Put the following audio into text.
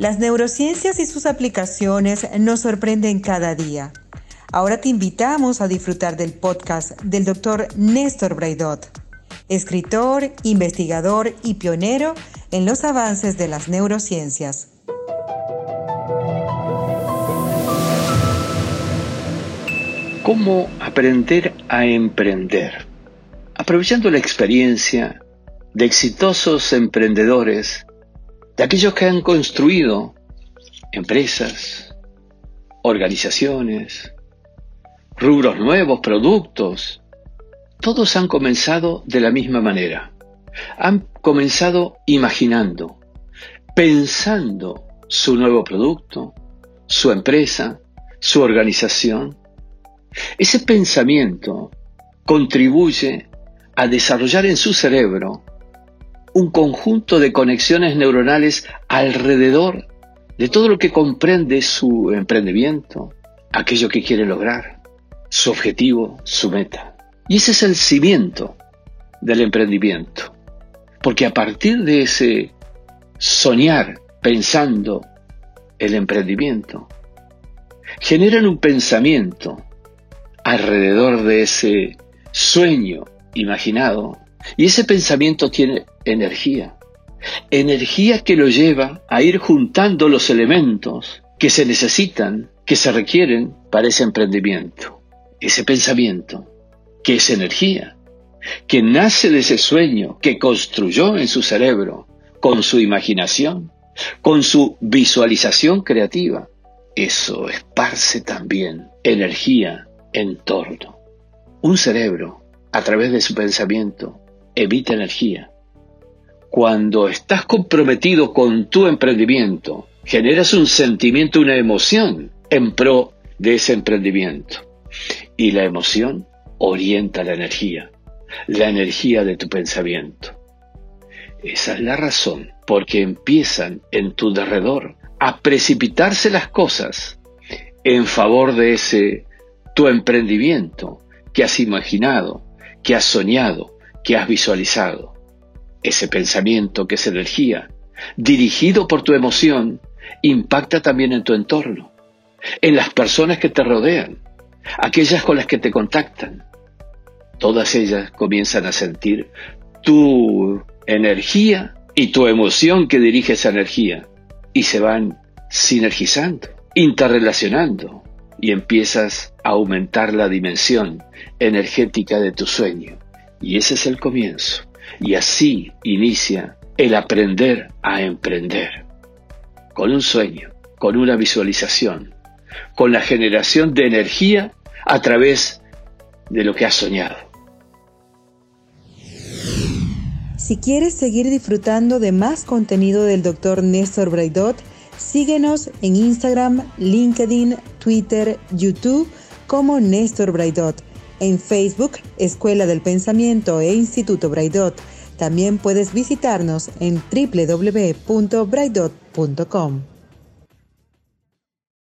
Las neurociencias y sus aplicaciones nos sorprenden cada día. Ahora te invitamos a disfrutar del podcast del Dr. Néstor Braidot, escritor, investigador y pionero en los avances de las neurociencias. ¿Cómo aprender a emprender? Aprovechando la experiencia de exitosos emprendedores de aquellos que han construido empresas, organizaciones, rubros nuevos, productos. Todos han comenzado de la misma manera. Han comenzado imaginando, pensando su nuevo producto, su empresa, su organización. Ese pensamiento contribuye a desarrollar en su cerebro un conjunto de conexiones neuronales alrededor de todo lo que comprende su emprendimiento, aquello que quiere lograr, su objetivo, su meta. Y ese es el cimiento del emprendimiento. Porque a partir de ese soñar pensando el emprendimiento, generan un pensamiento alrededor de ese sueño imaginado y ese pensamiento tiene energía. Energía que lo lleva a ir juntando los elementos que se necesitan, que se requieren para ese emprendimiento. Ese pensamiento, que es energía, que nace de ese sueño que construyó en su cerebro con su imaginación, con su visualización creativa. Eso esparce también energía en torno. Un cerebro, a través de su pensamiento, evita energía. Cuando estás comprometido con tu emprendimiento, generas un sentimiento, una emoción en pro de ese emprendimiento. Y la emoción orienta la energía, la energía de tu pensamiento. Esa es la razón porque empiezan en tu derredor a precipitarse las cosas en favor de ese tu emprendimiento que has imaginado, que has soñado, que has visualizado. Ese pensamiento que es energía, dirigido por tu emoción, impacta también en tu entorno, en las personas que te rodean, aquellas con las que te contactan. Todas ellas comienzan a sentir tu energía y tu emoción que dirige esa energía y se van sinergizando, interrelacionando y empiezas a aumentar la dimensión energética de tu sueño. Y ese es el comienzo. Y así inicia el aprender a emprender. Con un sueño, con una visualización, con la generación de energía a través de lo que has soñado. Si quieres seguir disfrutando de más contenido del Dr. Néstor Braidot, síguenos en Instagram, LinkedIn, Twitter, YouTube como Néstor Braidot en Facebook, Escuela del Pensamiento e Instituto Braidot. También puedes visitarnos en www.braidot.com.